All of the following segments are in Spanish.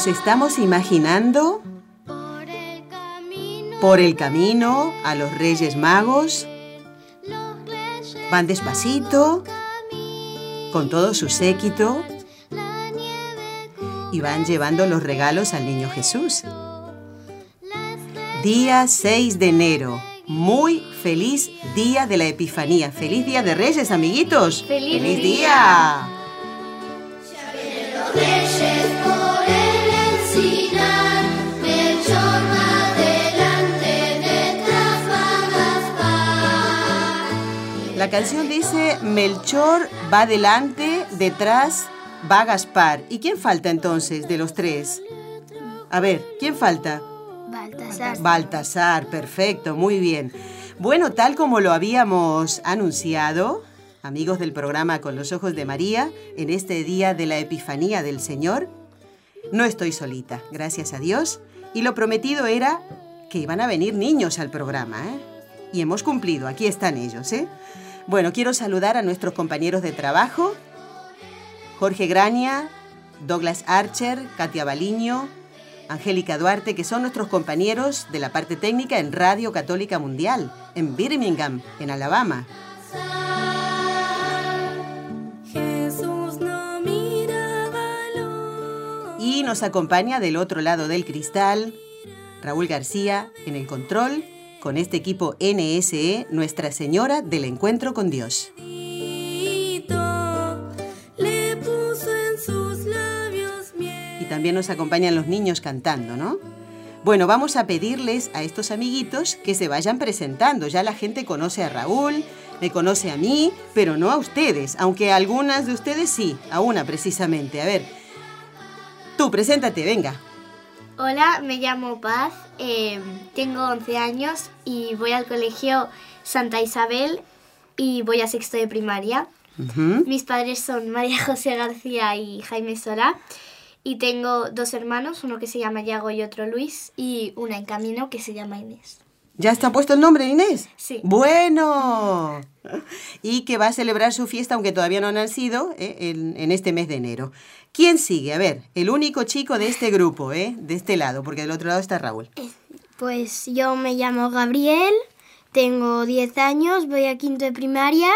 Nos estamos imaginando por el camino a los Reyes Magos. Van despacito, con todo su séquito, y van llevando los regalos al niño Jesús. Día 6 de enero. Muy feliz día de la Epifanía. Feliz día de Reyes, amiguitos. Feliz, día. La canción dice, Melchor va delante, detrás va Gaspar. ¿Y quién falta entonces de los tres? A ver, ¿quién falta? Baltasar. Baltasar, perfecto, muy bien. Bueno, tal como lo habíamos anunciado, amigos del programa Con los Ojos de María, en este día de la Epifanía del Señor, no estoy solita, gracias a Dios, y lo prometido era que iban a venir niños al programa, ¿eh? Y hemos cumplido, aquí están ellos, ¿eh? Bueno, quiero saludar a nuestros compañeros de trabajo, Jorge Grania, Douglas Archer, Katia Baliño, Angélica Duarte, que son nuestros compañeros de la parte técnica en Radio Católica Mundial, en Birmingham, en Alabama. Y nos acompaña del otro lado del cristal Raúl García en el control con este equipo NSE Nuestra Señora del Encuentro con Dios. Y también nos acompañan los niños cantando, ¿no? Bueno, vamos a pedirles a estos amiguitos que se vayan presentando. Ya la gente conoce a Raúl, me conoce a mí, pero no a ustedes, aunque algunas de ustedes sí, a una precisamente. A ver, tú, preséntate, venga. Hola, me llamo Paz, eh, tengo 11 años y voy al colegio Santa Isabel y voy a sexto de primaria. Mis padres son María José García y Jaime Solá y tengo dos hermanos, uno que se llama Yago y otro Luis y una en camino que se llama Inés. ¿Ya está puesto el nombre, Inés? Sí. Bueno. Y que va a celebrar su fiesta, aunque todavía no ha nacido, ¿eh? en, en este mes de enero. ¿Quién sigue? A ver, el único chico de este grupo, ¿eh? de este lado, porque del otro lado está Raúl. Pues yo me llamo Gabriel, tengo 10 años, voy a quinto de primaria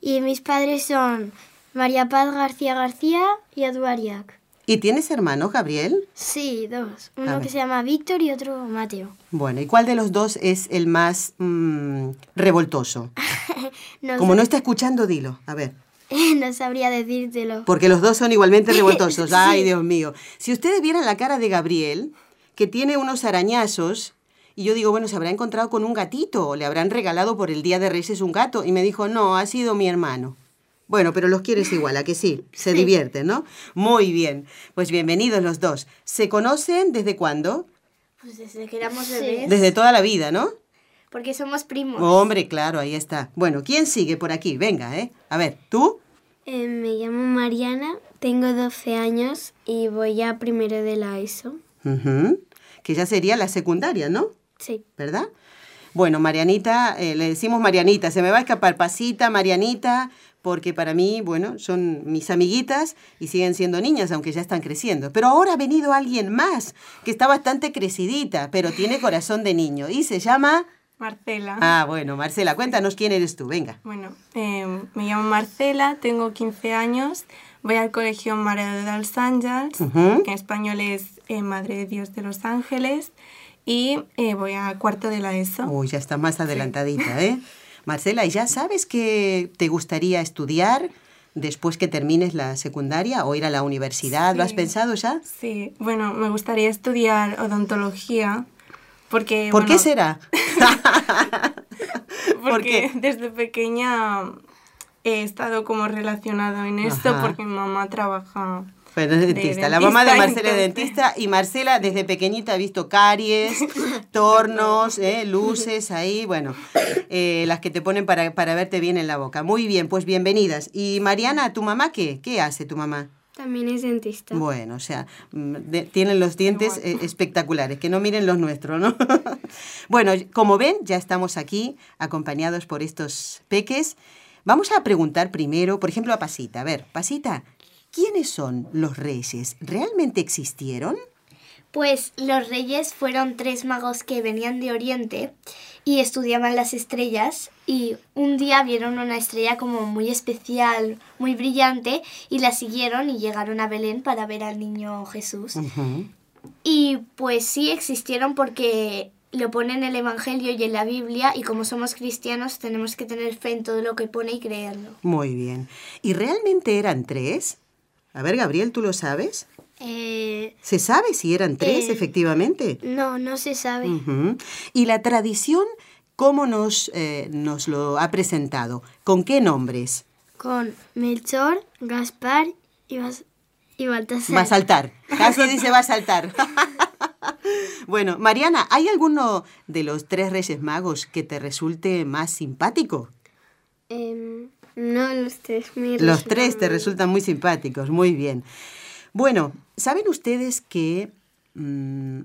y mis padres son María Paz García García y Eduariac. ¿Y tienes hermanos, Gabriel? Sí, dos. A Uno ver. que se llama Víctor y otro Mateo. Bueno, ¿y cuál de los dos es el más mm, revoltoso? No, Como no está escuchando, dilo. A ver. no sabría decírtelo. Porque los dos son igualmente revoltosos. Ay, Dios mío. Si ustedes vieran la cara de Gabriel, que tiene unos arañazos, y yo digo, bueno, se habrá encontrado con un gatito, o le habrán regalado por el Día de Reyes un gato, y me dijo, no, ha sido mi hermano. Bueno, pero los quieres igual, ¿a que sí? Se divierten, ¿no? Muy bien. Pues bienvenidos los dos. ¿Se conocen desde cuándo? Pues desde que éramos bebés. Desde toda la vida, ¿no? Porque somos primos. Hombre, claro, ahí está. Bueno, ¿quién sigue por aquí? Venga, ¿eh? A ver, ¿tú? Eh, me llamo Mariana, tengo 12 años y voy a primero de la ESO. Ujú. Que ya sería la secundaria, ¿no? Sí. ¿verdad? Bueno, Marianita, eh, le decimos Marianita, se me va a escapar Pasita, Marianita, porque para mí, bueno, son mis amiguitas y siguen siendo niñas, aunque ya están creciendo. Pero ahora ha venido alguien más, que está bastante crecidita, pero tiene corazón de niño, y se llama... Marcela. Ah, bueno, Marcela, cuéntanos quién eres tú, venga. Bueno, eh, me llamo Marcela, tengo 15 años, Voy al colegio Mare de los Ángeles, Ujú. que en español es eh, Madre de Dios de los Ángeles. Y eh, voy a cuarto de la ESO. Uy, ya está más adelantadita, ¿eh? Marcela, ¿y ya sabes que te gustaría estudiar después que termines la secundaria o ir a la universidad? ¿Lo has pensado ya? Sí, bueno, me gustaría estudiar odontología. Porque, ¿Por qué será? Porque desde pequeña he estado como relacionado en esto Ajá. porque mi mamá trabaja De dentista. La mamá de Marcela es dentista y Marcela desde pequeñita ha visto caries, tornos, ¿eh? luces ahí, bueno, eh, las que te ponen para, para verte bien en la boca. Muy bien, pues bienvenidas. ¿Y Mariana, tu mamá qué? ¿Qué hace tu mamá? También es dentista. Bueno, o sea, mm, de- tienen los dientes eh, espectaculares, que no miren los nuestros, ¿no? bueno, como ven, ya estamos aquí acompañados por estos peques. Vamos a preguntar primero, por ejemplo, a Pasita. A ver, Pasita, ¿quiénes son los reyes? ¿Realmente existieron? Pues los reyes fueron tres magos que venían de Oriente y estudiaban las estrellas y un día vieron una estrella como muy especial, muy brillante y la siguieron y llegaron a Belén para ver al niño Jesús. Y pues sí existieron porque lo pone en el Evangelio y en la Biblia y como somos cristianos tenemos que tener fe en todo lo que pone y creerlo. Muy bien. ¿Y realmente eran tres? A ver, Gabriel, ¿tú lo sabes? Eh, ¿Se sabe si eran tres, Eh, efectivamente? no, no se sabe. ¿Y la tradición cómo nos, eh, nos lo ha presentado? ¿Con qué nombres? Con Melchor, Gaspar y, Bas y Baltasar. Va a saltar. Casi dice va a saltar. bueno, Mariana, ¿hay alguno de los tres Reyes Magos que te resulte más simpático? No, los tres me Los tres te resultan- muy simpáticos, muy bien. Bueno, ¿saben ustedes que mm,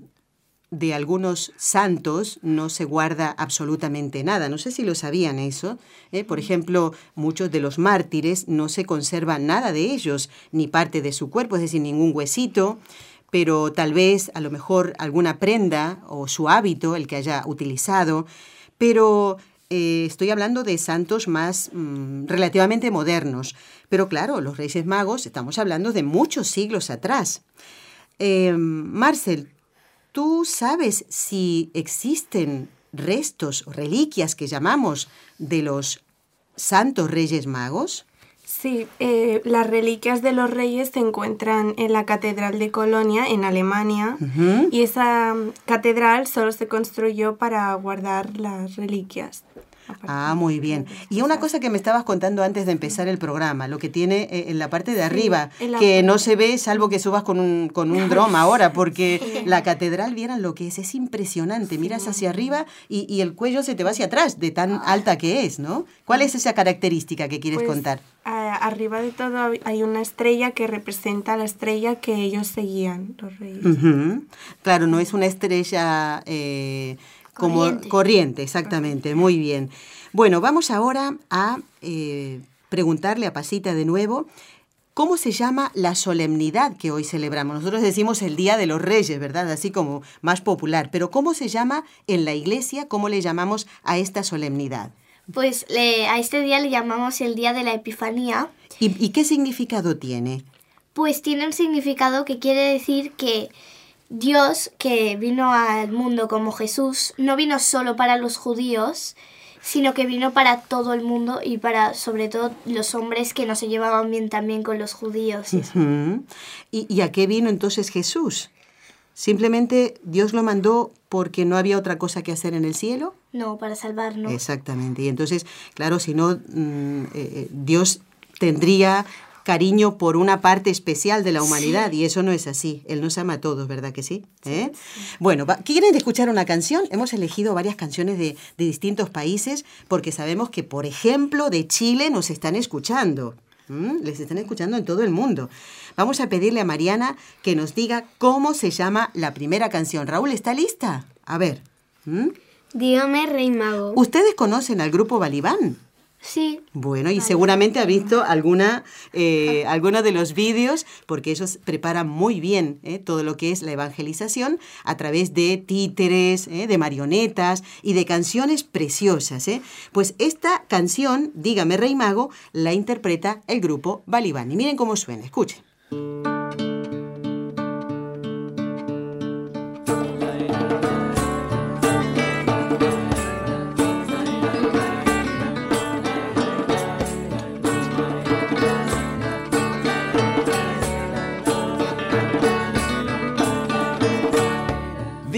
de algunos santos no se guarda absolutamente nada? No sé si lo sabían eso. ¿eh? Por ejemplo, muchos de los mártires no se conserva nada de ellos, ni parte de su cuerpo, es decir, ningún huesito, pero tal vez a lo mejor alguna prenda o su hábito, el que haya utilizado, pero eh, estoy hablando de santos más mm, relativamente modernos. Pero claro, los Reyes Magos, estamos hablando de muchos siglos atrás. Eh, Marcel, ¿tú sabes si existen restos o reliquias que llamamos de los santos Reyes Magos? Sí, eh, las reliquias de los reyes se encuentran en la Catedral de Colonia, en Alemania, y esa mm, catedral solo se construyó para guardar las reliquias. Ah, muy bien. Y una cosa que me estabas contando antes de empezar el programa, lo que tiene eh, en la parte de arriba, que no se ve salvo que subas con un, con un dron ahora, porque la catedral, vieran lo que es, es impresionante. Miras hacia arriba y, y el cuello se te va hacia atrás, de tan alta que es, ¿no? ¿Cuál es esa característica que quieres Pues, contar? arriba de todo hay una estrella que representa la estrella que ellos seguían, los reyes. Claro, no es una estrella eh, como Corriente. corriente, exactamente, muy bien. Bueno, vamos ahora a eh, preguntarle a Pasita de nuevo. ¿Cómo se llama la solemnidad que hoy celebramos? Nosotros decimos el Día de los Reyes, ¿verdad? Así como más popular. Pero ¿cómo se llama en la iglesia? ¿Cómo le llamamos a esta solemnidad? Pues le- a este día le llamamos el Día de la Epifanía, ¿Y, y qué significado tiene? pues tiene un significado que quiere decir que Dios, que vino al mundo como Jesús, no vino solo para los judíos, sino que vino para todo el mundo y para sobre todo los hombres que no se llevaban bien también con los judíos. y eso. Ujú. ¿Y, y a qué vino entonces Jesús? ¿Simplemente Dios lo mandó porque no había otra cosa que hacer en el cielo? No, para salvarnos. Exactamente. Y entonces, claro, si no, mm, eh, eh, Dios tendría cariño por una parte especial de la humanidad y eso no es así. Él nos ama a todos, ¿verdad que sí? ¿Eh? Bueno, ¿quieren escuchar una canción? Hemos elegido varias canciones de, de distintos países porque sabemos que, por ejemplo, de Chile nos están escuchando. ¿Mm? Les están escuchando en todo el mundo. Vamos a pedirle a Mariana que nos diga cómo se llama la primera canción. Raúl, ¿está lista? A ver. ¿Mm? Dígame, Rey Mago. ¿Ustedes conocen al grupo Balibán? Sí. Bueno, y seguramente ha visto alguna, eh, algunos de los vídeos, porque ellos preparan muy bien eh, todo lo que es la evangelización a través de títeres, eh, de marionetas y de canciones preciosas. ¿eh? Pues esta canción, Dígame Rey Mago, la interpreta el grupo Balibani. Miren cómo suena, escuchen.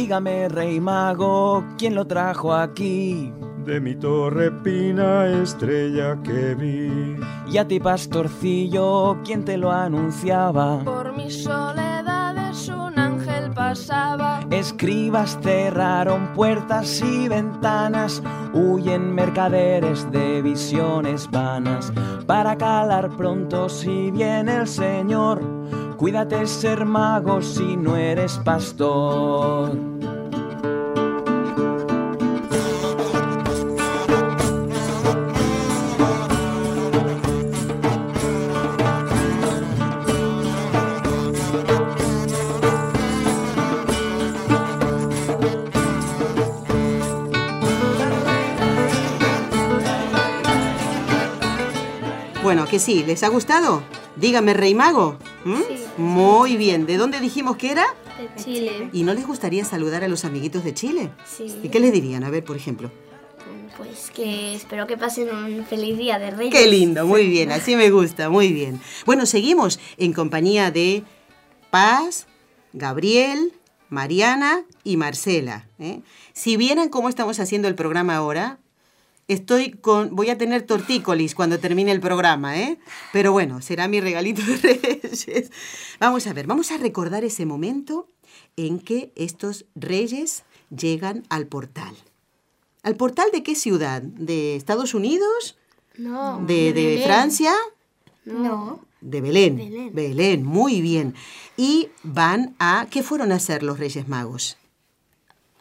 Dígame, rey mago, ¿quién lo trajo aquí? De mi torre pina estrella que vi. Y a ti, pastorcillo, ¿quién te lo anunciaba? Por mis soledades un ángel pasaba. Escribas cerraron puertas y ventanas, huyen mercaderes de visiones vanas. Para calar pronto si viene el Señor, cuídate ser mago si no eres pastor. Bueno, que sí, ¿les ha gustado? Dígame, Rey Mago. ¿Mm? Muy bien. ¿De dónde dijimos que era? De Chile. ¿Y no les gustaría saludar a los amiguitos de Chile? Sí. ¿Y qué les dirían? A ver, por ejemplo. Pues que espero que pasen un feliz día de Reyes. Qué lindo, muy bien, así me gusta, muy bien. Bueno, seguimos en compañía de Paz, Gabriel, Mariana y Marcela. ¿eh? Si vieran cómo estamos haciendo el programa ahora, estoy con, voy a tener tortícolis cuando termine el programa, ¿eh? Pero bueno, será mi regalito de reyes. Vamos a ver, vamos a recordar ese momento en que estos reyes llegan al portal. ¿Al portal de qué ciudad? ¿De Estados Unidos? No. ¿De, de Francia? No. De Belén. Belén. Belén, muy bien. Y van a... ¿Qué fueron a hacer los Reyes Magos?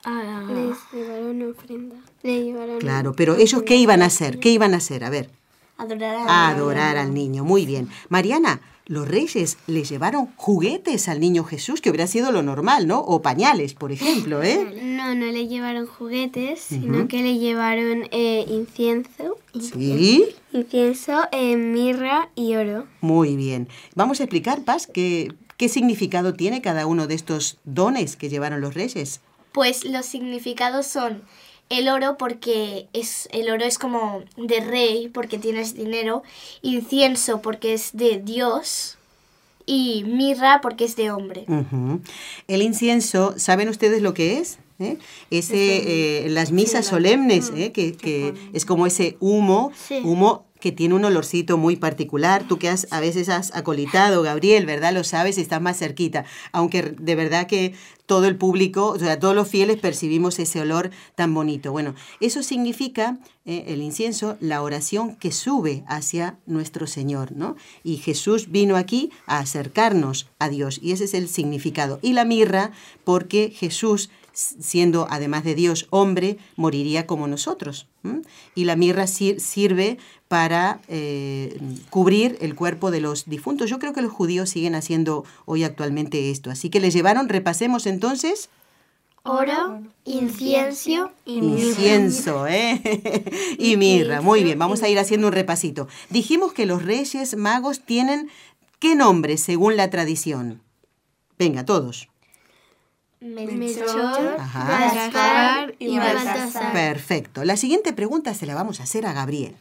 Les llevaron ofrenda. Le llevaron Claro, pero ellos ¿qué iban a hacer? ¿Qué iban a hacer? A ver, Adorar a a adorar al niño. Muy bien. Mariana, los reyes le llevaron juguetes al niño Jesús, que hubiera sido lo normal, ¿no? O pañales, por ejemplo, ¿eh? No, no le llevaron juguetes, sino que le llevaron eh, incienso, Sí. incienso, eh, mirra y oro. Muy bien. Vamos a explicar, Paz, qué, qué significado tiene cada uno de estos dones que llevaron los reyes. Pues los significados son el oro porque es el oro es como de rey porque tienes dinero, incienso porque es de Dios y mirra porque es de hombre. El incienso, ¿saben ustedes lo que es? ¿Eh? Ese, eh, las misas solemnes, ¿eh? que, que es como ese humo, humo que tiene un olorcito muy particular. Tú que has, a veces has acolitado, Gabriel, ¿verdad? Lo sabes, estás más cerquita. Aunque de verdad que todo el público, o sea, todos los fieles percibimos ese olor tan bonito. Bueno, eso significa, eh, el incienso, la oración que sube hacia nuestro Señor, ¿no? Y Jesús vino aquí a acercarnos a Dios, y ese es el significado. Y la mirra, porque Jesús siendo además de Dios hombre, moriría como nosotros. Y la mirra sir- sirve para eh, cubrir el cuerpo de los difuntos. Yo creo que los judíos siguen haciendo hoy actualmente esto. Así que les llevaron, repasemos entonces, Oro, incienso y incienso ¿eh? y mirra. Muy bien, vamos a ir haciendo un repasito. Dijimos que los reyes magos tienen qué nombre según la tradición. Venga, todos. Melchor. Gaspar y Baltasar. Perfecto. La siguiente pregunta se la vamos a hacer a Gabriel.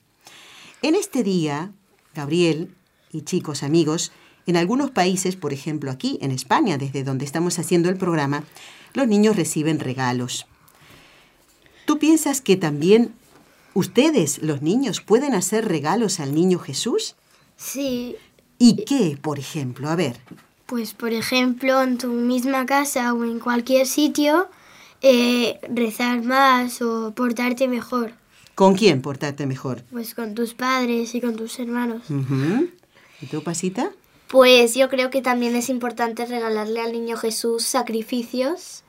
En este día, Gabriel y chicos amigos, en algunos países, por ejemplo aquí en España, desde donde estamos haciendo el programa, los niños reciben regalos. ¿Tú piensas que también ustedes, los niños, pueden hacer regalos al niño Jesús? Sí, ¿Y qué, por ejemplo? A ver, pues por ejemplo en tu misma casa o en cualquier sitio, eh, rezar más o portarte mejor, ¿con quién portarte mejor? pues con tus padres y con tus hermanos. ¿Y tú, Pasita? Pues yo creo que también es importante regalarle al niño Jesús sacrificios,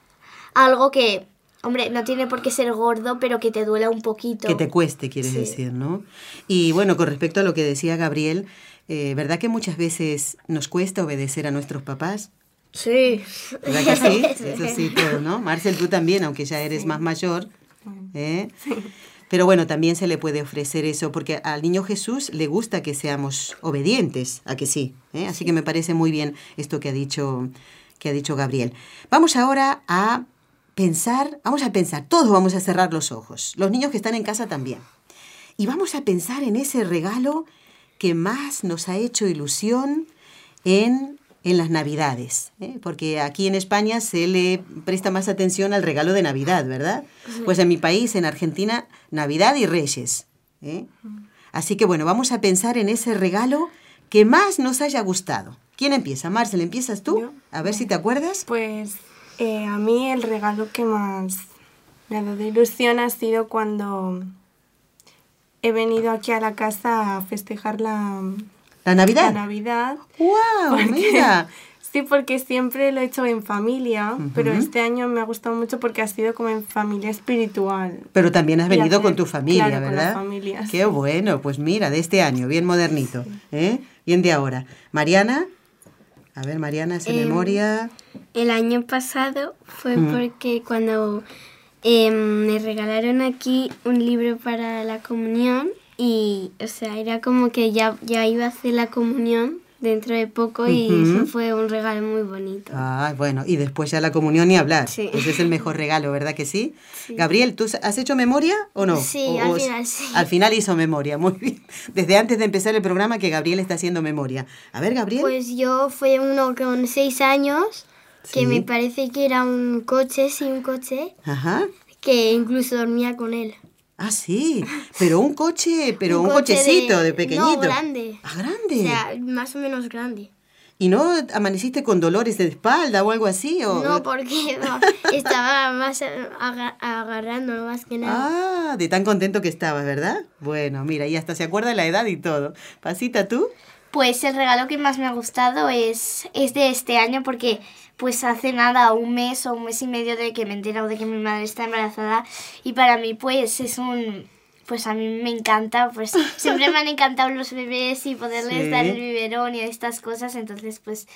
algo que Hombre, no tiene por qué ser gordo, pero que te duela un poquito. Que te cueste, quieres Sí. decir, ¿no? Y bueno, con respecto a lo que decía Gabriel, eh, ¿verdad que muchas veces nos cuesta obedecer a nuestros papás? Sí. ¿Verdad que sí? Eso sí, todo, ¿no? Marcel, tú también, aunque ya eres más mayor. ¿eh? Pero bueno, también se le puede ofrecer eso, porque al niño Jesús le gusta que seamos obedientes, a que sí. ¿eh? Así que me parece muy bien esto que ha dicho, que ha dicho Gabriel. Vamos ahora a pensar, vamos a pensar, todos vamos a cerrar los ojos, los niños que están en casa también. Y vamos a pensar en ese regalo que más nos ha hecho ilusión en, en las Navidades, ¿eh? porque aquí en España se le presta más atención al regalo de Navidad, ¿verdad? Pues en mi país, en Argentina, Navidad y Reyes. ¿eh? Así que bueno, vamos a pensar en ese regalo que más nos haya gustado. ¿Quién empieza? Marcel, ¿empiezas tú? Yo. A ver si te acuerdas. Pues eh, a mí el regalo que más me ha dado ilusión ha sido cuando he venido aquí a la casa a festejar la, ¿La la Navidad? Navidad. ¡Wow! Porque- Mira. Sí, porque siempre lo he hecho en familia, pero este año me ha gustado mucho porque ha sido como en familia espiritual. Pero también has Y venido hacer- con tu familia, claro, con la ¿verdad? familia, Qué sí. bueno, pues mira, de este año, bien modernito, ¿eh? Bien de ahora. Mariana, a ver, Mariana, hace Em, memoria. El año pasado fue Mm. porque cuando em, me regalaron aquí un libro para la comunión y, o sea, era como que ya, ya iba a hacer la comunión dentro de poco y eso fue un regalo muy bonito. Ah, bueno, y después ya la comunión ni hablar. Sí. Ese es el mejor regalo, ¿verdad que sí? Gabriel, ¿tú has hecho memoria o no? Sí, O- al final sí. Al final hizo memoria, muy bien. Desde antes de empezar el programa que Gabriel está haciendo memoria. A ver, Gabriel. Pues yo fue uno con seis años que Sí. me parece que era un coche, sí, un coche, Ajá. que incluso dormía con él. Ah, sí. Pero un coche, pero un, coche cochecito de, pequeñito. No, grande. Ah, grande. O sea, más o menos grande. ¿Y no amaneciste con dolores de espalda o algo así? O... No, porque no, estaba más aga- agarrando más que nada. Ah, de tan contento que estabas, ¿verdad? Bueno, mira, y hasta se acuerda de la edad y todo. Pasita, ¿tú? Pues el regalo que más me ha gustado es, es de este año porque pues hace nada, un mes o un mes y medio de que me he enterado de que mi madre está embarazada y para mí pues es un... Pues a mí me encanta, pues siempre me han encantado los bebés y poderles Sí. dar el biberón y estas cosas, entonces pues...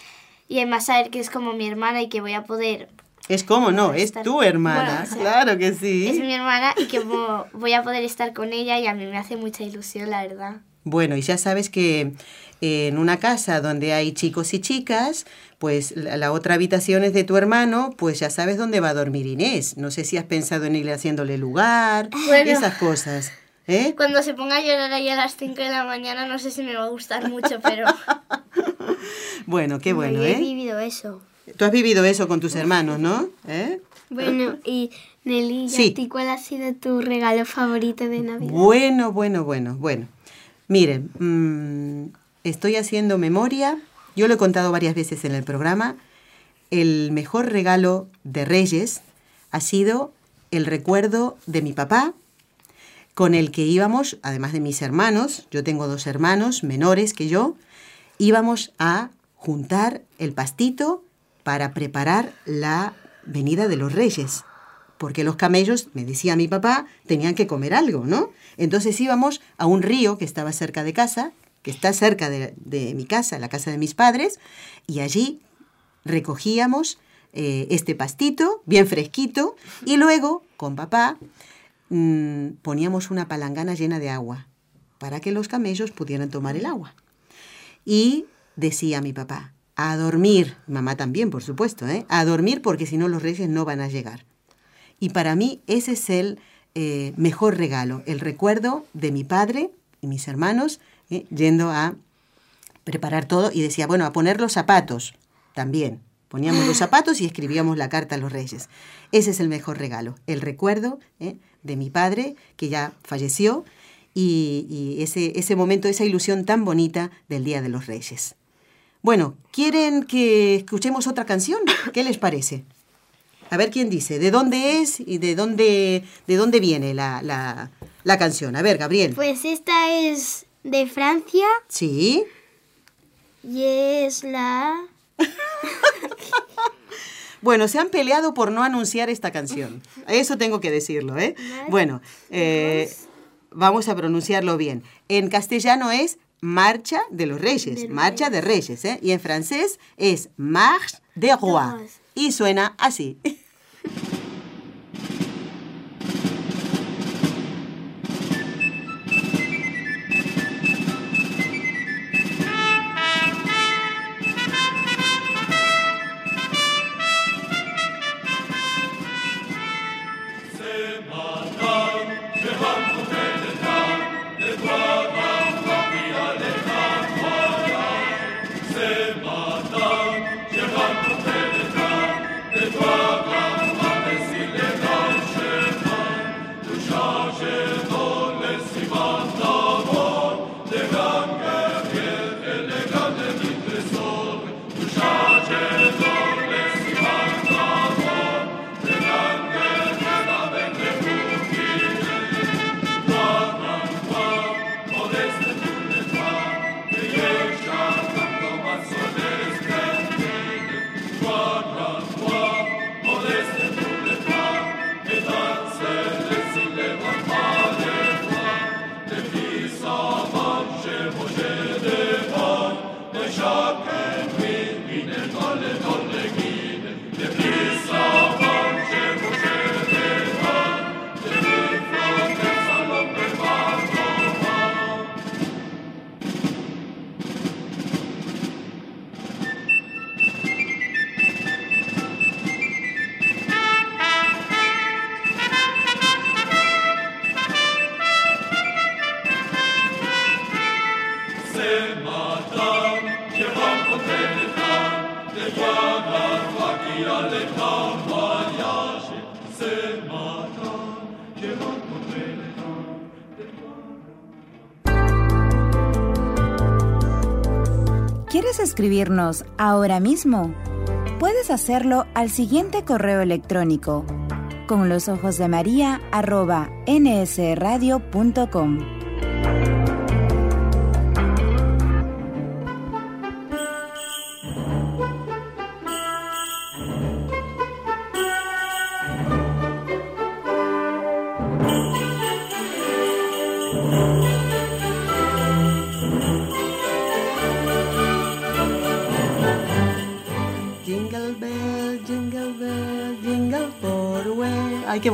Y además saber que es como mi hermana y que voy a poder... Es como no, es tu hermana. Bueno, o sea, claro que sí. Es mi hermana y que voy a poder estar con ella y a mí me hace mucha ilusión, la verdad. Bueno, y ya sabes que en una casa donde hay chicos y chicas, pues la, la otra habitación es de tu hermano, pues ya sabes dónde va a dormir Inés. No sé si has pensado en ir haciéndole lugar, Bueno. esas cosas. ¿eh? Cuando se ponga a llorar ahí a las 5 de la mañana no sé si me va a gustar mucho, pero... Bueno, qué bueno, Yo he ¿eh? vivido eso. Tú has vivido eso con tus hermanos, ¿no? ¿Eh? Bueno, y Nelly, ¿y Sí. a ti cuál ha sido tu regalo favorito de Navidad? Bueno, bueno, bueno, bueno. Miren, mm, estoy haciendo memoria. Yo lo he contado varias veces en el programa. El mejor regalo de Reyes ha sido el recuerdo de mi papá, con el que íbamos, además de mis hermanos, yo tengo dos hermanos menores que yo, íbamos a juntar el pastito para preparar la venida de los reyes. Porque los camellos, me decía mi papá, tenían que comer algo, ¿no? Entonces íbamos a un río que estaba cerca de casa, que está cerca de, mi casa, la casa de mis padres, y allí recogíamos eh, este pastito, bien fresquito, y luego, con papá, mm, poníamos una palangana llena de agua para que los camellos pudieran tomar el agua. Y decía mi papá, a dormir, mamá también, por supuesto, ¿eh? a dormir porque si no los reyes no van a llegar. Y para mí ese es el eh, mejor regalo, el recuerdo de mi padre y mis hermanos ¿eh? yendo a preparar todo y decía, bueno, a poner los zapatos también. Poníamos los zapatos y escribíamos la carta a los reyes. Ese es el mejor regalo, el recuerdo ¿eh? de mi padre que ya falleció y, y ese, ese momento, esa ilusión tan bonita del Día de los Reyes. Bueno, ¿quieren que escuchemos otra canción? ¿Qué les parece? A ver quién dice, ¿de dónde es y de dónde, de dónde viene la, la, la canción? A ver, Gabriel. Pues esta es de Francia Sí. y es la... Bueno, se han peleado por no anunciar esta canción. Eso tengo que decirlo, ¿eh? Bueno, eh, vamos a pronunciarlo bien. En castellano es Marcha de los Reyes, Marcha de Reyes, ¿eh? Y en francés es Marche de Rois. Y suena así. escribirnos ahora mismo? Puedes hacerlo al siguiente correo electrónico con los ojos de María arroba nsradio.com.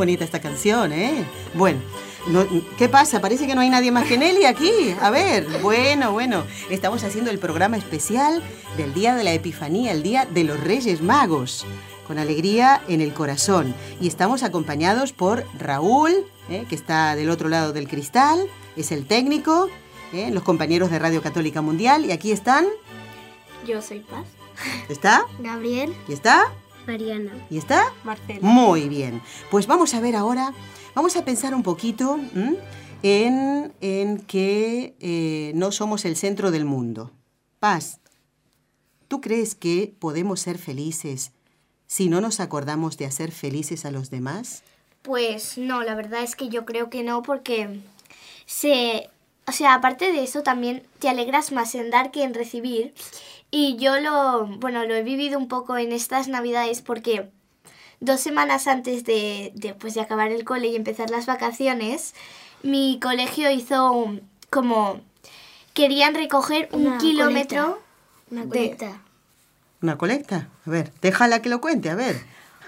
bonita esta canción, ¿eh? Bueno, no- ¿qué pasa? Parece que no hay nadie más que Nelly aquí. A ver, bueno, bueno. Estamos haciendo el programa especial del Día de la Epifanía, el Día de los Reyes Magos. Con alegría en el corazón. Y estamos acompañados por Raúl, ¿eh? que está del otro lado del cristal, es el técnico, ¿eh? los compañeros de Radio Católica Mundial. Y aquí están. Yo soy Paz. ¿Está? Gabriel, ¿Y está? Mariana. ¿Y está? Marcela. Muy bien. Pues vamos a ver ahora, vamos a pensar un poquito ¿m? en, en que eh, no somos el centro del mundo. Paz, ¿tú crees que podemos ser felices si no nos acordamos de hacer felices a los demás? Pues no, la verdad es que yo creo que no porque se... O sea, aparte de eso también te alegras más en dar que en recibir. Y yo lo, bueno, lo he vivido un poco en estas navidades porque dos semanas antes de, de, pues, de acabar el cole y empezar las vacaciones, mi colegio hizo un- como... Querían recoger un Una kilómetro Una de- colita. ¿Una colecta? A ver, déjala que lo cuente, a ver.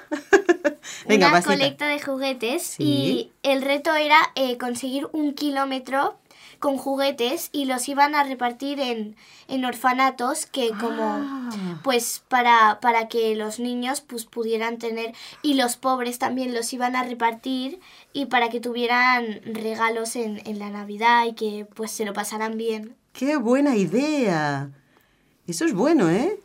Venga, una colecta de juguetes Sí. y el reto era eh, conseguir un kilómetro con juguetes y los iban a repartir en, en orfanatos que como Ah. pues para, para que los niños pues pudieran tener y los pobres también los iban a repartir y para que tuvieran regalos en, en la Navidad y que pues se lo pasaran bien. ¡Qué buena idea! Eso es bueno, ¿eh?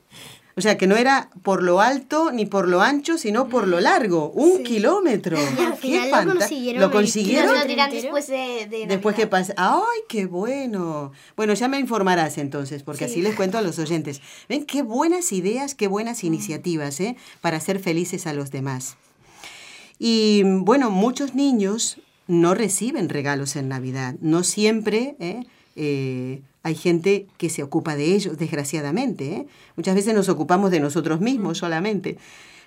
O sea, que no era por lo alto ni por lo ancho, sino por lo largo. Un kilómetro. Y al ¡Qué final lo fanta- consiguieron ¿Lo consiguieron? lo dirán después de, de Después que pasa. ¡Ay, qué bueno! Bueno, ya me informarás entonces, porque así les cuento a los oyentes. ¿Ven qué buenas ideas, qué buenas iniciativas, ¿eh? Para hacer felices a los demás. Y bueno, muchos niños no reciben regalos en Navidad. No siempre ¿eh? Eh, hay gente que se ocupa de ellos, desgraciadamente. ¿eh? Muchas veces nos ocupamos de nosotros mismos solamente.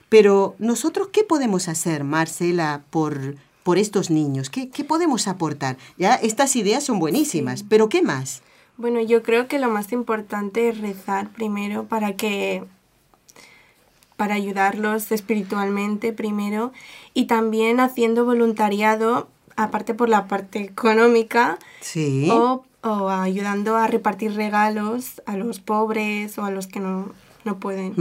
Pero nosotros, ¿qué podemos hacer, Marcela, por, por estos niños? ¿Qué, ¿Qué podemos aportar? Ya, estas ideas son buenísimas, pero ¿qué más? Bueno, yo creo que lo más importante es rezar primero para que para ayudarlos espiritualmente primero y también haciendo voluntariado aparte por la parte económica Sí. o, o ayudando a repartir regalos a los pobres o a los que no, no pueden.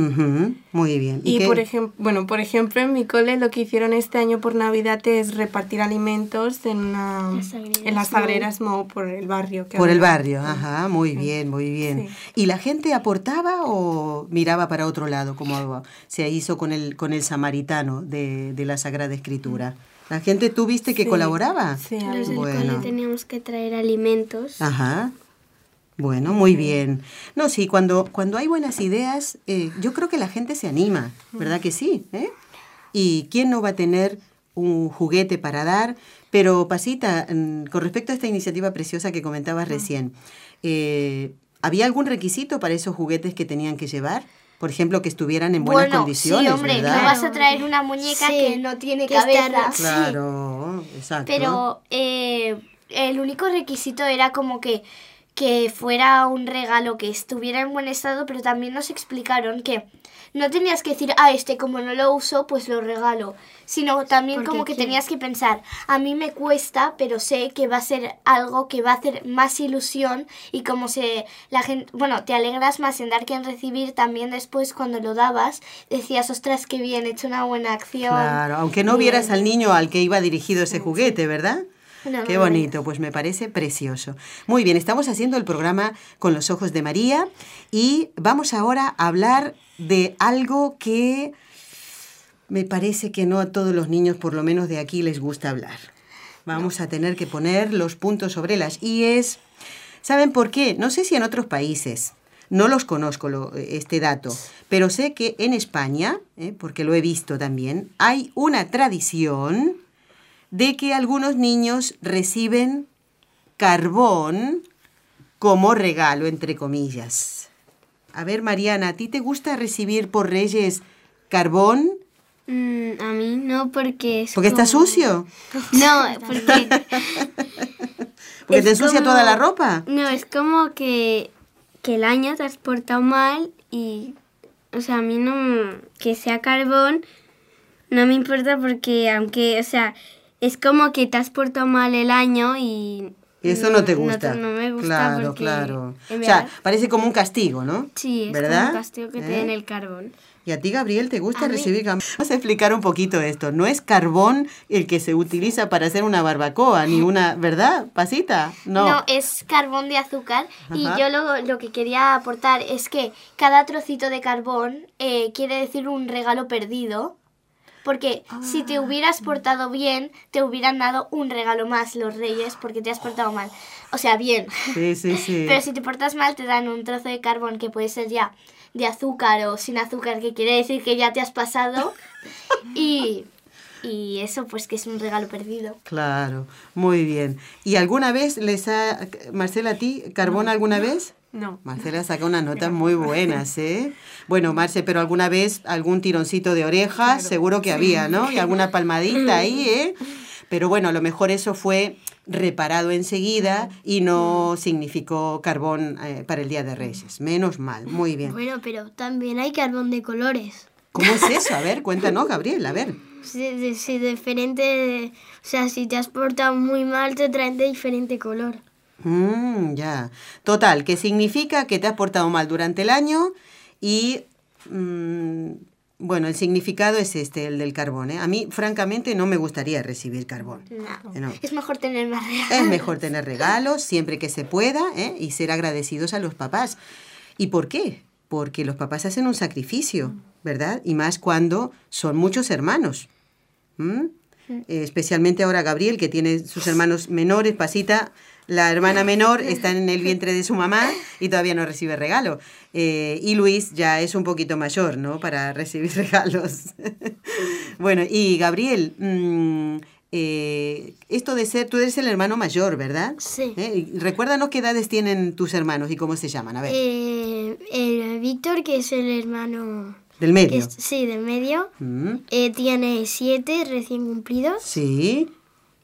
Muy bien. Y por ejemplo, bueno, por ejemplo, en mi cole lo que hicieron este año por Navidad es repartir alimentos en, una, Las Sagreras en las. Sagreras Mo por el barrio. que Por el barrio, ajá, muy bien, muy bien. Sí. ¿Y la gente aportaba o miraba para otro lado, como se hizo con el, con el samaritano de, de la Sagrada Escritura? ¿La gente tú viste que Sí, colaboraba? Sí, Los Bueno. cole teníamos que traer alimentos. Ajá. Bueno, muy bien. No, sí, cuando, cuando hay buenas ideas, eh, yo creo que la gente se anima, ¿verdad que sí? ¿Eh? ¿Y quién no va a tener un juguete para dar? Pero, Pasita, mm, con respecto a esta iniciativa preciosa que comentabas recién, eh, ¿había algún requisito para esos juguetes que tenían que llevar? Por ejemplo, que estuvieran en buenas bueno, condiciones, sí, hombre, ¿verdad? no vas a traer una muñeca Sí, que no tiene que cabeza. ra- sí. Claro, exacto. Pero eh, el único requisito era como que, que fuera un regalo que estuviera en buen estado, pero también nos explicaron que no tenías que decir, ah, este como no lo uso, pues lo regalo, sino también Porque como que tenías que pensar, a mí me cuesta, pero sé que va a ser algo que va a hacer más ilusión y como se la gente, bueno, te alegras más en dar que en recibir, también después cuando lo dabas decías, ostras, qué bien, he hecho una buena acción. Claro, aunque no vieras al niño al que iba dirigido ese juguete, ¿verdad? No, Qué bonito, pues me parece precioso. Muy bien, estamos haciendo el programa con los ojos de María y vamos ahora a hablar de algo que me parece que no a todos los niños, por lo menos de aquí, les gusta hablar. Vamos a tener que poner los puntos sobre las IES. ¿Saben por qué? No sé si en otros países, no los conozco lo- este dato, pero sé que en España, eh, porque lo he visto también, hay una tradición de que algunos niños reciben carbón como regalo, entre comillas. A ver, Mariana, ¿a ti te gusta recibir por Reyes carbón? Mm, a mí no, porque es ¿Porque está sucio? No, porque... ¿Porque es te ensucia como- toda la ropa? No, es como que, que el año te has portado mal y... O sea, a mí no... Que sea carbón no me importa porque aunque... O sea, es como que te has portado mal el año y... Y eso no te gusta. No, me gusta Claro, porque... claro. O sea, parece como un castigo, ¿no? sí, es ¿verdad? como un castigo que te ¿Eh? den el carbón. ¿Y a ti, Gabriel, te gusta A mí- recibir carbón? Vamos a explicar un poquito esto. No es carbón el que se utiliza para hacer una barbacoa, ni una, ¿verdad, Pasita? No. No, es carbón de azúcar y yo lo, lo que quería aportar es que cada trocito de carbón eh, quiere decir un regalo perdido. Porque si te hubieras portado bien, te hubieran dado un regalo más los reyes porque te has portado mal. O sea, bien. Sí, sí, sí. Pero si te portas mal, te dan un trozo de carbón que puede ser ya de azúcar o sin azúcar, que quiere decir que ya te has pasado. Y, y eso, pues que es un regalo perdido. Claro, muy bien. ¿Y alguna vez les ha, Marcela, a ti, carbón alguna vez? No. Marcela saca unas notas muy buenas, ¿eh? Bueno, Marce, pero alguna vez algún tironcito de orejas, seguro que había, ¿no? Y alguna palmadita ahí, ¿eh? Pero bueno, a lo mejor eso fue reparado enseguida y no significó carbón eh, para el Día de Reyes. Menos mal, muy bien. Bueno, pero también hay carbón de colores. ¿Cómo es eso? A ver, cuéntanos, Gabriel, a ver. Sí, de- sí, diferente. O sea, si te has portado muy mal, te traen de diferente color. Mm, ya. Total, que significa que te has portado mal durante el año y, mm, bueno, el significado es este, el del carbón. ¿eh? A mí, francamente, no me gustaría recibir carbón. Eh, no. Es mejor tener más regalos. Es mejor tener regalos siempre que se pueda ¿eh? y ser agradecidos a los papás. ¿Y por qué? Porque los papás hacen un sacrificio, ¿verdad? Y más cuando son muchos hermanos. ¿Mm? Especialmente ahora Gabriel, que tiene sus hermanos menores, Pasita, la hermana menor está en el vientre de su mamá y todavía no recibe regalo. Eh, y Luis ya es un poquito mayor, ¿no? Para recibir regalos. bueno, y Gabriel, mm, eh, esto de ser, tú eres el hermano mayor, ¿verdad? Sí. ¿Eh? Recuérdanos qué edades tienen tus hermanos y cómo se llaman, a ver. Eh, el Víctor, que es el hermano Del medio. es- sí, del medio. Mm, tiene siete recién cumplidos. Sí.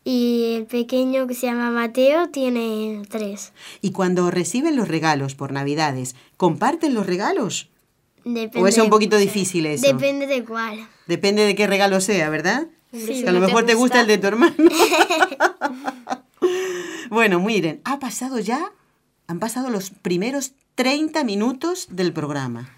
Y el pequeño que se llama Mateo tiene tres. Y cuando reciben los regalos por Navidades, ¿comparten los regalos? Depende ¿O es un de- poquito difícil eso? Depende de cuál. Depende de qué regalo sea, ¿verdad? Sí. A lo mejor te gusta el de tu hermano. bueno, miren, ha pasado ya, han pasado los primeros 30 minutos del programa.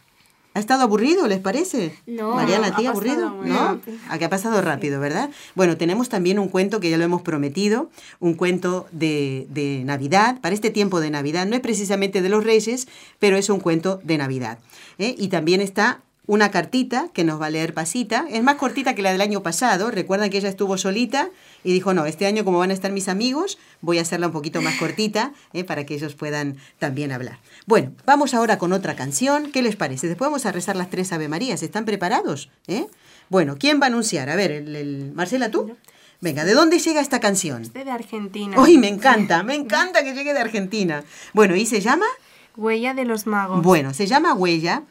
¿Ha estado aburrido, les parece? No, Mariana, ¿a ti aburrido? ¿No? ¿A que ha pasado rápido, verdad? Bueno, tenemos también un cuento que ya lo hemos prometido, un cuento de, de Navidad, para este tiempo de Navidad. No es precisamente de los Reyes, pero es un cuento de Navidad. ¿eh? Y también está una cartita que nos va a leer Pasita. Es más cortita que la del año pasado. Recuerdan que ella estuvo solita y dijo, no, este año como van a estar mis amigos, voy a hacerla un poquito más cortita ¿eh? para que ellos puedan también hablar. Bueno, vamos ahora con otra canción. ¿Qué les parece? Después vamos a rezar las tres Ave Marías. ¿Están preparados? ¿Eh? Bueno, ¿quién va a anunciar? A ver, el, el- Marcela, ¿tú? Venga, ¿de dónde llega esta canción? Este de Argentina. ¡Uy, me encanta! Me encanta que llegue de Argentina. Bueno, ¿y se llama? Huella de los magos. Bueno, se llama huella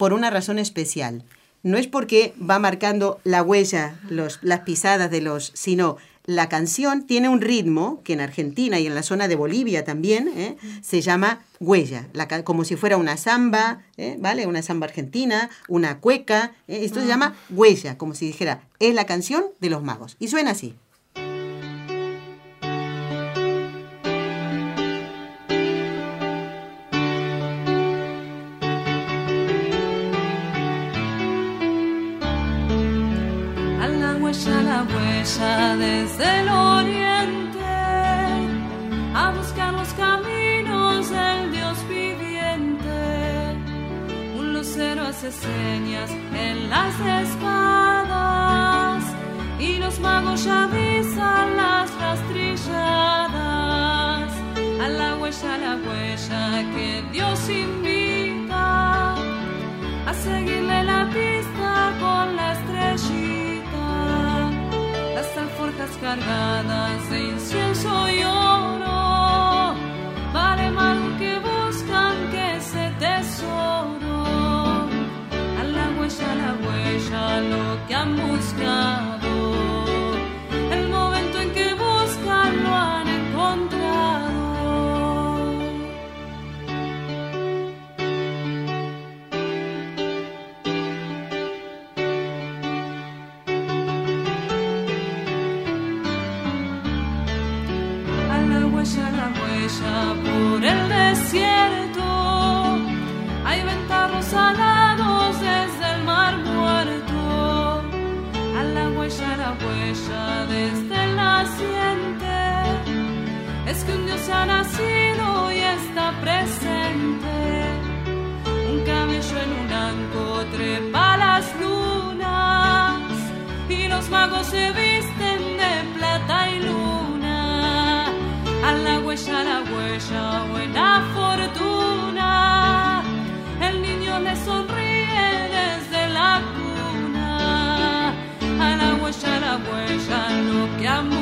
por una razón especial. No es porque va marcando la huella, los, las pisadas de los, sino la canción tiene un ritmo que en Argentina y en la zona de Bolivia también ¿eh? se llama huella, la como si fuera una samba, ¿eh? ¿vale? Una samba argentina, una cueca. ¿eh? Esto se llama huella, como si dijera, es la canción de los magos. Y suena así. Desde el oriente, a buscar los caminos del Dios viviente. Un lucero hace señas en las espadas y los magos ya avisan las rastrilladas. A la huella, la huella que Dios invita a seguirle la pista con la Cargadas de incienso y oro. Vale más que buscan que ese tesoro. A la huella, a la huella, lo que han buscado. En un anco trepa las lunas y los magos se visten de plata y luna. A la huella, a la huella, buena fortuna. El niño le sonríe desde la cuna. A la huella, a la huella, lo que han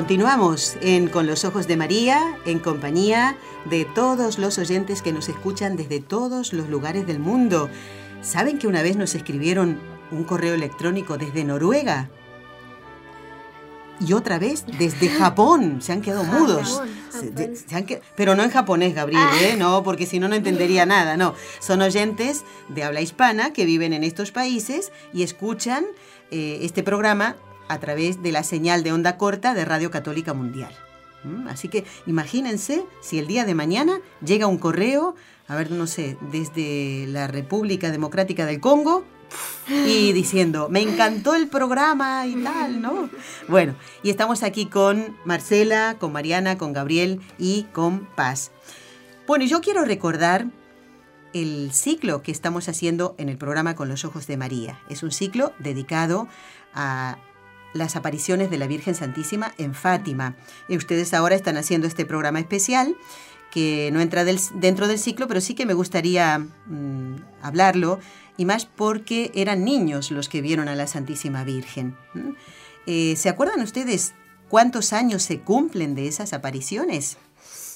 Continuamos en Con los Ojos de María, en compañía de todos los oyentes que nos escuchan desde todos los lugares del mundo. ¿Saben que una vez nos escribieron un correo electrónico desde Noruega? Y otra vez desde Japón. Se han quedado mudos. Se- de- se han que- pero no en japonés, Gabriel, ¿eh? No, porque si no, no entendería nada. No, son oyentes de habla hispana que viven en estos países y escuchan eh, este programa a través de la señal de onda corta de Radio Católica Mundial. ¿Mm? Así que imagínense si el día de mañana llega un correo, a ver, no sé, desde la República Democrática del Congo, y diciendo, me encantó el programa y tal, ¿no? Bueno, y estamos aquí con Marcela, con Mariana, con Gabriel y con Paz. Bueno, yo quiero recordar el ciclo que estamos haciendo en el programa Con los Ojos de María. Es un ciclo dedicado a las apariciones de la Virgen Santísima en Fátima. Y ustedes ahora están haciendo este programa especial que no entra del- dentro del ciclo, pero sí que me gustaría mm, hablarlo, y más porque eran niños los que vieron a la Santísima Virgen. Eh, ¿Se acuerdan ustedes cuántos años se cumplen de esas apariciones?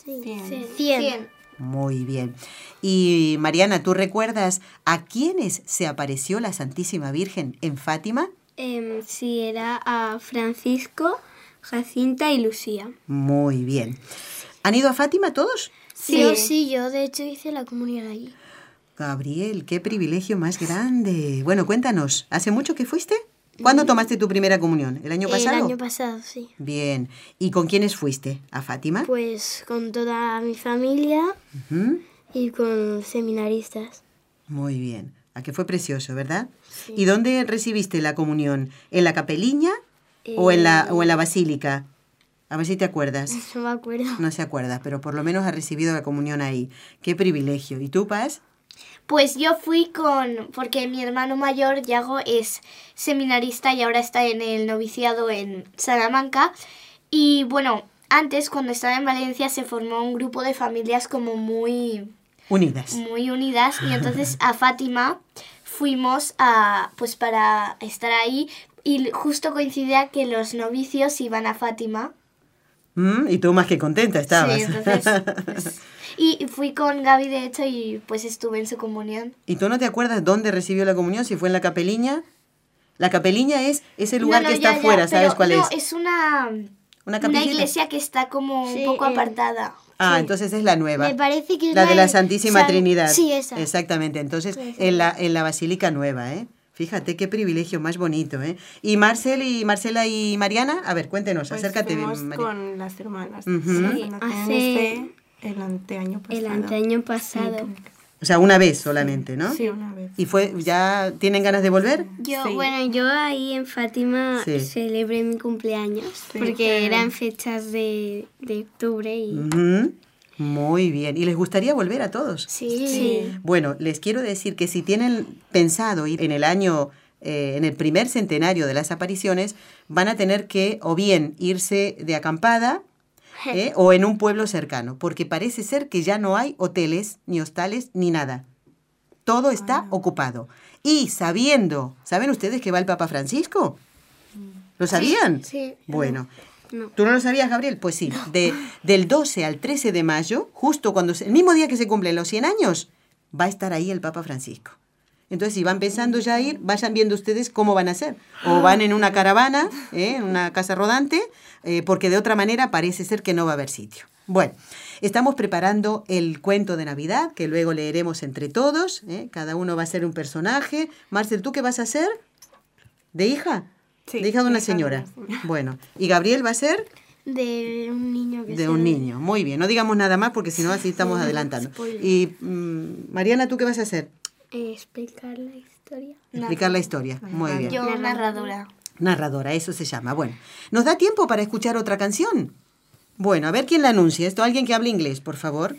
Cien. Cien. Muy bien. Y Mariana, ¿tú recuerdas a quiénes se apareció la Santísima Virgen en Fátima? Em, sí, era a Francisco, Jacinta y Lucía. Muy bien. ¿Han ido a Fátima todos? Sí, yo sí, yo de hecho hice la comunión allí. Gabriel, qué privilegio más grande. Bueno, cuéntanos, ¿hace mucho que fuiste? ¿Cuándo tomaste tu primera comunión? ¿El año pasado? El año pasado, sí. Bien. ¿Y con quiénes fuiste? ¿A Fátima? Pues con toda mi familia y con seminaristas. Muy bien. A que fue precioso, ¿verdad? ¿Y dónde recibiste la comunión? ¿En la capeliña o, en la, o en la basílica? A ver si te acuerdas. No me acuerdo. No se acuerda, pero por lo menos ha recibido la comunión ahí. Qué privilegio. ¿Y tú, Paz? Pues yo fui con, porque mi hermano mayor, Yago, es seminarista y ahora está en el noviciado en Salamanca. Y bueno, antes cuando estaba en Valencia se formó un grupo de familias como muy, Unidas. muy unidas y entonces a Fátima fuimos a, pues para estar ahí y justo coincidía que los novicios iban a Fátima. Mm, y tú más que contenta estabas. Sí, entonces, pues, y fui con Gaby de hecho y pues estuve en su comunión. ¿Y tú no te acuerdas dónde recibió la comunión? Si fue en la capeliña. La capeliña es ese lugar No, que no, está ya, ya, afuera, ¿sabes cuál no, es? es una, Una iglesia que está como Sí, un poco eh, apartada. Ah, entonces es la nueva. Me parece que es la de la Santísima San- Trinidad. Sí, esa. Exactamente. Entonces, en la, en la Basílica Nueva, ¿eh? Fíjate qué privilegio más bonito, ¿eh? Y Marcel y Marcela y Mariana, a ver, cuéntenos, Pues acércate. María. con las hermanas. Ujú. Sí, hace- el anteaño pasado. El anteaño Sí, pasado. O sea, una vez solamente, ¿no? Sí, una vez. ¿Y fue, ya tienen ganas de volver? Yo, Sí. bueno, yo ahí en Fátima Sí. celebré mi cumpleaños Sí, porque claro. eran fechas de, de octubre y... Muy bien. ¿Y les gustaría volver a todos? Sí. Bueno, les quiero decir que si tienen pensado ir en el año, eh, en el primer centenario de las apariciones, van a tener que o bien irse de acampada ¿eh? o en un pueblo cercano, porque parece ser que ya no hay hoteles, ni hostales, ni nada. Todo está ocupado. Y sabiendo, ¿saben ustedes que va el Papa Francisco? ¿Lo sabían? sí. Bueno. No. ¿Tú no lo sabías, Gabriel? Pues sí, de, del 12 al 13 de mayo, justo cuando se- el mismo día que se cumplen los 100 años, va a estar ahí el Papa Francisco. Entonces, si van pensando ya ir, vayan viendo ustedes cómo van a hacer. O van en una caravana, ¿eh? en una casa rodante, eh, porque de otra manera parece ser que no va a haber sitio. Bueno, estamos preparando el cuento de Navidad, que luego leeremos entre todos. ¿eh? Cada uno va a ser un personaje. Marcel, ¿tú qué vas a hacer? ¿De hija? Sí, de hija de una hija de señora. Bueno, ¿y Gabriel va a ser? De un niño que De un niño, muy bien. No digamos nada más porque si no así estamos adelantando. Spoiler. Y mm, Mariana, ¿tú qué vas a hacer? Eh, explicar la historia. Explicar la historia. Muy bien. Yo narradora. Narradora, eso se llama. Bueno, ¿nos da tiempo para escuchar otra canción? Bueno, a ver quién la anuncia. Esto, alguien que hable inglés, por favor.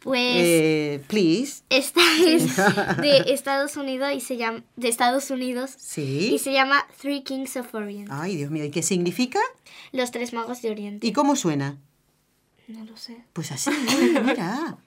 Pues Eh, please. esta es de Estados Unidos y se llama de Estados Unidos y Sí. se llama Three Kings of Orient. Ay, Dios mío, ¿y qué significa? Los tres magos de Oriente. ¿Y cómo suena? No lo sé. Pues así, mira.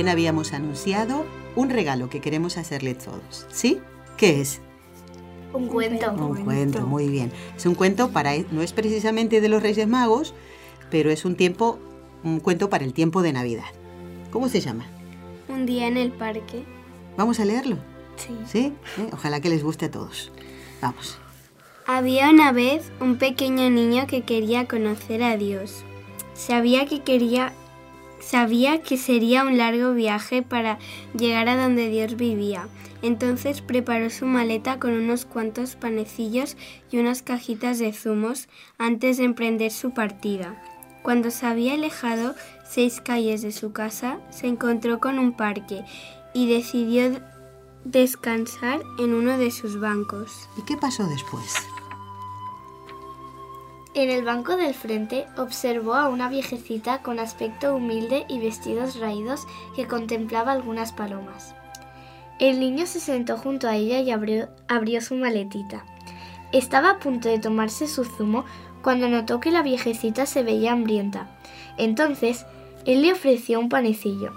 También habíamos anunciado un regalo que queremos hacerle todos. ¿Sí? ¿Qué es? Un cuento. Un cuento, muy bien. Es un cuento para, no es precisamente de los Reyes Magos, pero es un tiempo, un cuento para el tiempo de Navidad. ¿Cómo se llama? Un día en el parque. ¿Vamos a leerlo? Sí. ¿Sí? ¿Eh? Ojalá que les guste a todos. Vamos. Había una vez un pequeño niño que quería conocer a Dios. Sabía que quería sabía que sería un largo viaje para llegar a donde Dios vivía. Entonces preparó su maleta con unos cuantos panecillos y unas cajitas de zumos antes de emprender su partida. Cuando se había alejado seis calles de su casa, se encontró con un parque y decidió descansar en uno de sus bancos. ¿Y qué pasó después? En el banco del frente observó a una viejecita con aspecto humilde y vestidos raídos que contemplaba algunas palomas. El niño se sentó junto a ella y abrió, abrió su maletita. Estaba a punto de tomarse su zumo cuando notó que la viejecita se veía hambrienta. Entonces, él le ofreció un panecillo.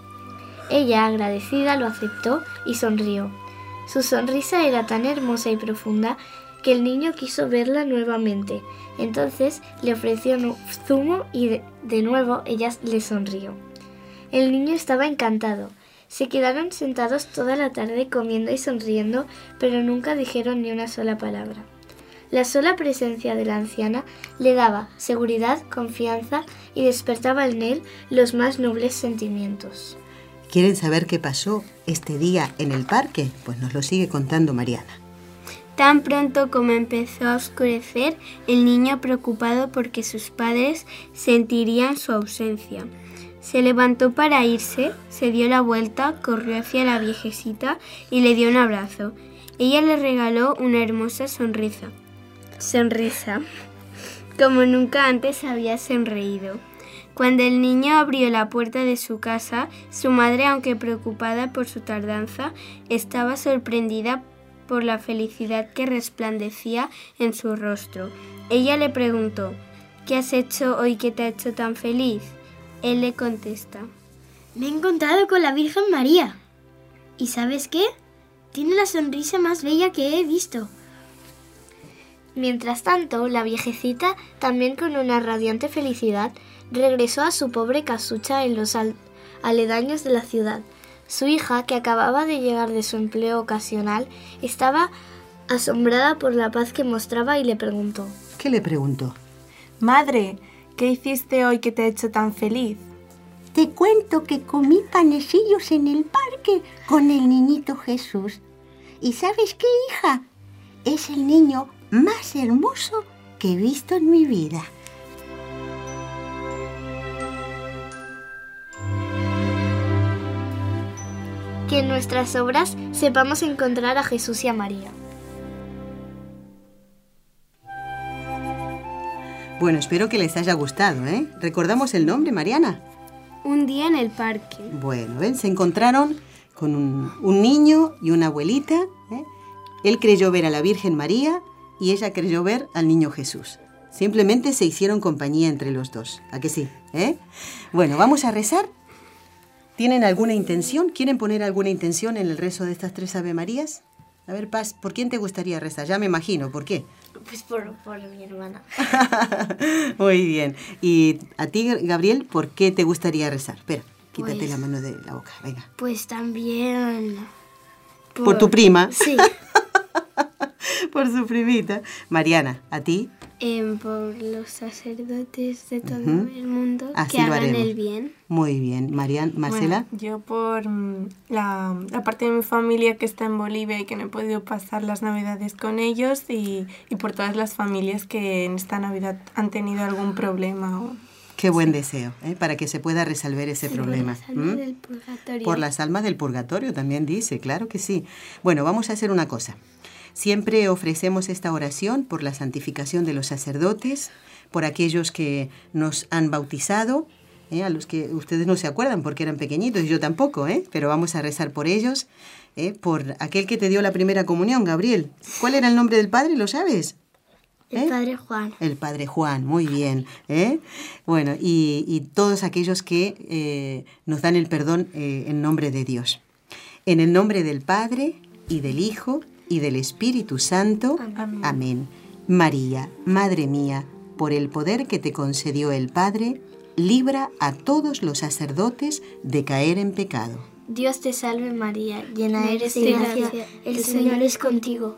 Ella, agradecida, lo aceptó y sonrió. Su sonrisa era tan hermosa y profunda que el niño quiso verla nuevamente. Entonces le ofreció zumo y de, de nuevo ella le sonrió. El niño estaba encantado. Se quedaron sentados toda la tarde comiendo y sonriendo, pero nunca dijeron ni una sola palabra. La sola presencia de la anciana le daba seguridad, confianza y despertaba en él los más nobles sentimientos. ¿Quieren saber qué pasó este día en el parque? Pues nos lo sigue contando Mariana. Tan pronto como empezó a oscurecer, el niño preocupado porque sus padres sentirían su ausencia. Se levantó para irse, se dio la vuelta, corrió hacia la viejecita y le dio un abrazo. Ella le regaló una hermosa sonrisa. Sonrisa, como nunca antes había sonreído. Cuando el niño abrió la puerta de su casa, su madre, aunque preocupada por su tardanza, estaba sorprendida por la felicidad que resplandecía en su rostro. Ella le preguntó, ¿qué has hecho hoy que te ha hecho tan feliz? Él le contesta, Me he encontrado con la Virgen María. ¿Y sabes qué? Tiene la sonrisa más bella que he visto. Mientras tanto, la viejecita, también con una radiante felicidad, regresó a su pobre casucha en los aledaños de la ciudad. Su hija, que acababa de llegar de su empleo ocasional, estaba asombrada por la paz que mostraba y le preguntó. ¿Qué le preguntó? Madre, ¿qué hiciste hoy que te ha hecho tan feliz? Te cuento que comí panecillos en el parque con el niñito Jesús. ¿Y sabes qué, hija? Es el niño más hermoso que he visto en mi vida. Que en nuestras obras sepamos encontrar a Jesús y a María. Bueno, espero que les haya gustado, ¿eh? ¿Recordamos el nombre, Mariana? Un día en el parque. Bueno, ¿ven? Se encontraron con un, un niño y una abuelita. ¿eh? Él creyó ver a la Virgen María y ella creyó ver al niño Jesús. Simplemente se hicieron compañía entre los dos. ¿A que sí? ¿Eh? Bueno, vamos a rezar. ¿Tienen alguna intención? ¿Quieren poner alguna intención en el rezo de estas tres Ave Marías? A ver, Paz, ¿por quién te gustaría rezar? Ya me imagino, ¿por qué? Pues por, por mi hermana. Muy bien. ¿Y a ti, Gabriel, por qué te gustaría rezar? Espera, quítate Pues- la mano de la boca, venga. Pues también... Por, tu prima. Sí. por su primita. Mariana, ¿a ti? Em, por los sacerdotes de todo Ujú. el mundo Así que hagan haremos. el bien. Muy bien. Marian, Marcela. Bueno, yo por mm, la, la parte de mi familia que está en Bolivia y que no he podido pasar las navidades con ellos y, y por todas las familias que en esta Navidad han tenido algún problema. o- Qué buen deseo, ¿eh? para que se pueda resolver ese problema. Alma ¿m? del purgatorio. Por las almas del purgatorio también dice, claro que sí. Bueno, vamos a hacer una cosa. Siempre ofrecemos esta oración por la santificación de los sacerdotes, por aquellos que nos han bautizado, ¿eh? a los que ustedes no se acuerdan porque eran pequeñitos y yo tampoco, ¿eh? pero vamos a rezar por ellos, ¿eh? por aquel que te dio la primera comunión, Gabriel. ¿Cuál era el nombre del padre? ¿Lo sabes? El ¿Eh? padre Juan. El Padre Juan, muy bien. ¿eh? Bueno, y, y todos aquellos que nos dan el perdón en nombre de Dios. En el nombre del Padre y del Hijo y del Espíritu Santo. Amén. María, Madre mía, por el poder que te concedió el Padre, libra a todos los sacerdotes de caer en pecado. Dios te salve María, llena eres de gracia, el Señor es contigo.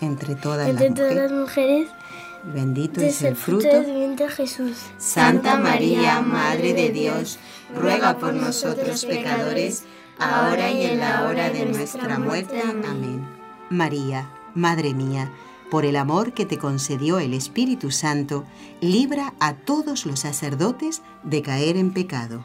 Entre todas entre las todas las mujeres, bendito Es es el fruto. de tu vientre Jesús. Santa María, Madre de Dios, ruega por nosotros pecadores, ahora y en la hora de nuestra muerte. Amén. María, Madre mía, por el amor que te concedió el Espíritu Santo, libra a todos los sacerdotes de caer en pecado.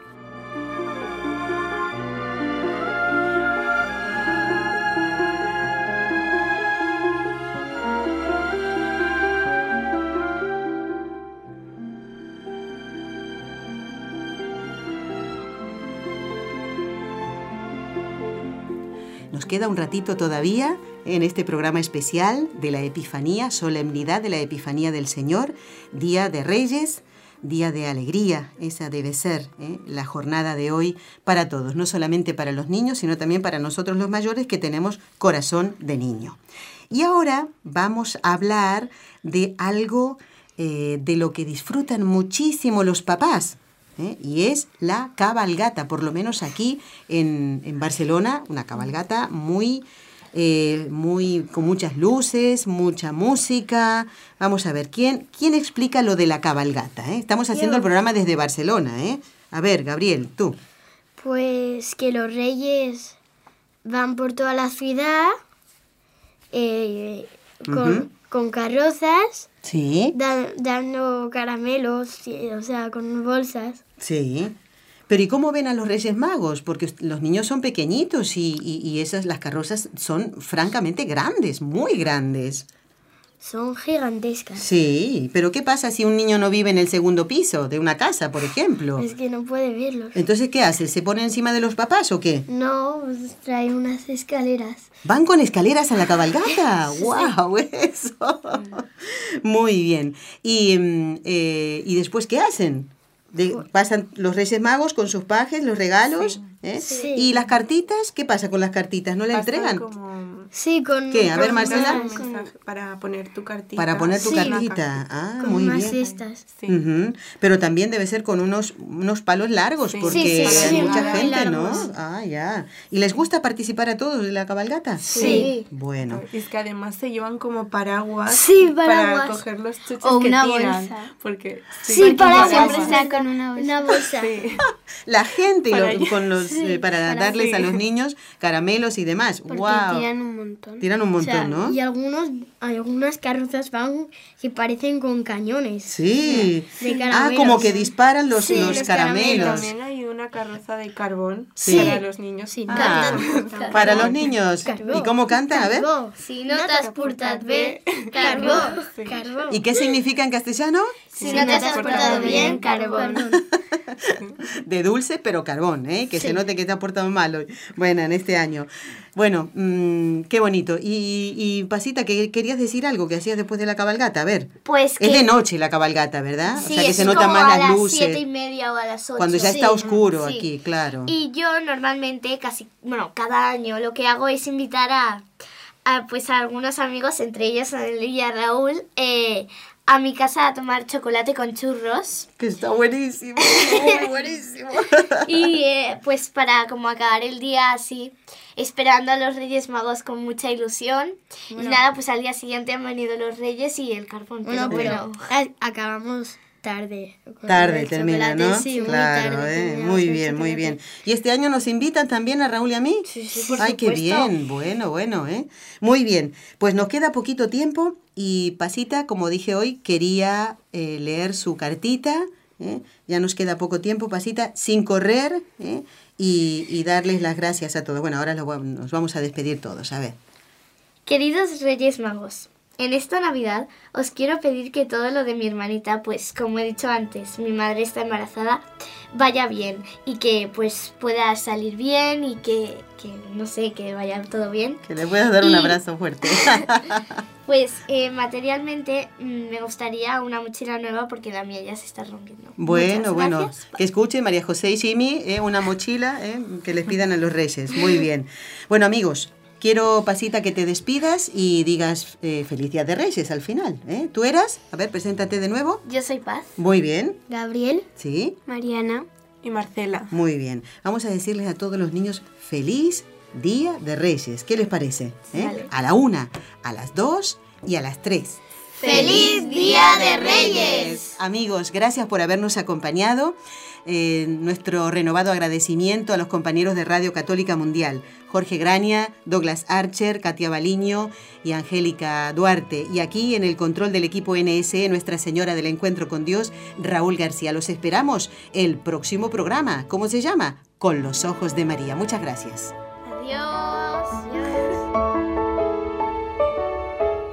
Queda un ratito todavía en este programa especial de la Epifanía, solemnidad de la Epifanía del Señor, Día de Reyes, Día de Alegría. Esa debe ser ¿eh? la jornada de hoy para todos, no solamente para los niños, sino también para nosotros los mayores que tenemos corazón de niño. Y ahora vamos a hablar de algo eh, de lo que disfrutan muchísimo los papás. ¿Eh? Y es la cabalgata, por lo menos aquí en, en Barcelona, una cabalgata muy, eh, muy, con muchas luces, mucha música. Vamos a ver, ¿quién, quién explica lo de la cabalgata? eh? Estamos haciendo el programa desde Barcelona. ¿eh? A ver, Gabriel, tú. Pues que los reyes van por toda la ciudad eh, con, con carrozas, Sí, dan- dando caramelos, o sea, con bolsas. Sí. Pero ¿y cómo ven a los Reyes Magos? Porque los niños son pequeñitos y, y- y esas, las carrozas son francamente grandes, muy grandes. Son gigantescas. Sí, pero ¿qué pasa si un niño no vive en el segundo piso de una casa, por ejemplo? Es que no puede verlos. Entonces, ¿qué hace? ¿Se pone encima de los papás o qué? No, pues trae unas escaleras. ¿Van con escaleras a la cabalgata? ¡Wow! Eso. Muy bien. ¿Y, mm, eh, ¿y después qué hacen? De- pasan los Reyes Magos con sus pajes, los regalos. ¿Eh? Sí. ¿Y las cartitas? ¿Qué pasa con las cartitas? ¿No le entregan? como Sí, con... ¿Qué? A ver, con Marcela. mensaje para poner tu cartita. Para poner tu Sí. cartita. Ah, con muy unas bien. cestas. Sí. Ujú. Pero también debe ser con unos, unos palos largos, Sí. porque Sí, sí, hay sí, mucha gente, ¿no? Ah, ya. ¿Y les gusta participar a todos de la cabalgata? Sí. Bueno. Es que además se llevan como paraguas, Sí, para paraguas. coger los chuches O que una tiran. bolsa. Porque Sí, con paraguas. Siempre está con una bolsa. Una bolsa. Sí. La gente y Para lo- con los, eh, para, darles a los niños caramelos y demás. Porque ¡Wow! tiran un montón. Tiran un O sea, montón, ¿no? Y algunos, algunas carrozas van que parecen con cañones. Sí. De Ah, caramelos. como que disparan los, Sí, los los caramelos. También hay una carroza de carbón Sí. para los niños. Sí, Ah, Carbó. para los niños. Carbó. ¿Y cómo canta? A ver. Carbó. Si no t'has portat bé, Carbó. Sí. Carbó. ¿Y qué significa en castellano? si no t'has portado bien, carbón. De dulce, pero carbón, ¿eh? Que se note que te ha portado mal hoy. Bueno, en este año. Bueno, mm, qué bonito. Y, y Pasita, que querías decir algo que hacías después de la cabalgata, a ver. Pues que... Es de noche la cabalgata, ¿verdad? Sí, o sea que es se notan más a las luces. siete y media o a las ocho. Cuando ya está oscuro Sí. aquí, claro. Y yo normalmente, casi, bueno, cada año lo que hago es invitar a, a, pues a algunos amigos, entre ellos a él y a Raúl, eh, a mi casa a tomar chocolate con churros. Que está buenísimo, muy buenísimo. y eh, pues para como acabar el día así, esperando a los Reyes Magos con mucha ilusión. y nada, pues al día siguiente han venido los Reyes y el carbón. Bueno, pero, acabamos tarde. Tarde termina, ¿no? Sí, claro, muy, ¿eh? muy bien, muy bien. ¿Y este año nos invitan también a Raúl y a mí? Sí, sí, por Ay, qué bien, bueno, bueno, ¿eh? Muy bien, pues nos queda poquito tiempo y Pasita, como dije hoy, quería eh, leer su cartita, ¿eh? ya nos queda poco tiempo, Pasita, sin correr ¿eh? y, y, darles las gracias a todos. Bueno, ahora nos vamos a despedir todos, a ver. Queridos Reyes Magos, en esta Navidad os quiero pedir que todo lo de mi hermanita, pues como he dicho antes, mi madre está embarazada, vaya bien y que pues pueda salir bien y que, que no sé, que vaya todo bien. Que le puedas dar un abrazo fuerte. pues eh, materialmente mm, me gustaría una mochila nueva porque la mía ya se está rompiendo. Bueno, bueno, que escuche María José y Simi, eh, una mochila eh, que les pidan a los reyes. Muy bien. Bueno amigos, Quiero, Pasita, que te despidas y digas eh, feliz día de Reyes al final. ¿eh? ¿Tú eras? A ver, preséntate de nuevo. Yo soy Paz. Muy bien. Gabriel. Sí. Mariana. Y Marcela. Muy bien. Vamos a decirles a todos los niños feliz día de Reyes. ¿Qué les parece? ¿Eh? A la una, a las dos y a las tres. ¡Feliz Día de Reyes! Amigos, gracias por habernos acompañado. Eh, nuestro renovado agradecimiento a los compañeros de Radio Católica Mundial, Jorge Grania, Douglas Archer, Katia Baliño y Angélica Duarte. Y aquí en el control del equipo NSE, Nuestra Señora del Encuentro con Dios, Raúl García. Los esperamos el próximo programa. ¿Cómo se llama? Con los ojos de María. Muchas gracias. Adiós.